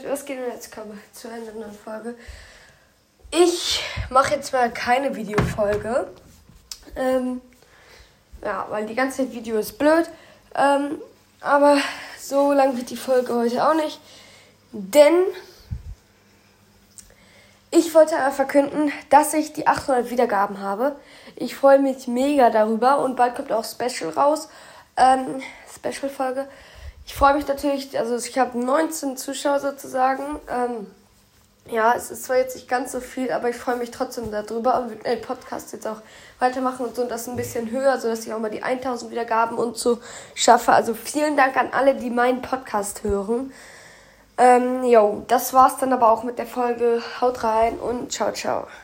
Leute, was geht denn jetzt? Kommen zu einer neuen Folge. Ich mache jetzt mal keine Videofolge. Ähm, ja, weil die ganze Video ist blöd. Ähm, aber so lang wird die Folge heute auch nicht. Denn ich wollte aber verkünden, dass ich die 800 Wiedergaben habe. Ich freue mich mega darüber und bald kommt auch Special raus. Ähm, Special-Folge. Ich freue mich natürlich, also ich habe 19 Zuschauer sozusagen. Ähm, ja, es ist zwar jetzt nicht ganz so viel, aber ich freue mich trotzdem darüber und will den Podcast jetzt auch weitermachen und so und das ein bisschen höher, sodass ich auch mal die 1000 Wiedergaben und so schaffe. Also vielen Dank an alle, die meinen Podcast hören. Ähm, jo, das war's dann aber auch mit der Folge. Haut rein und ciao, ciao.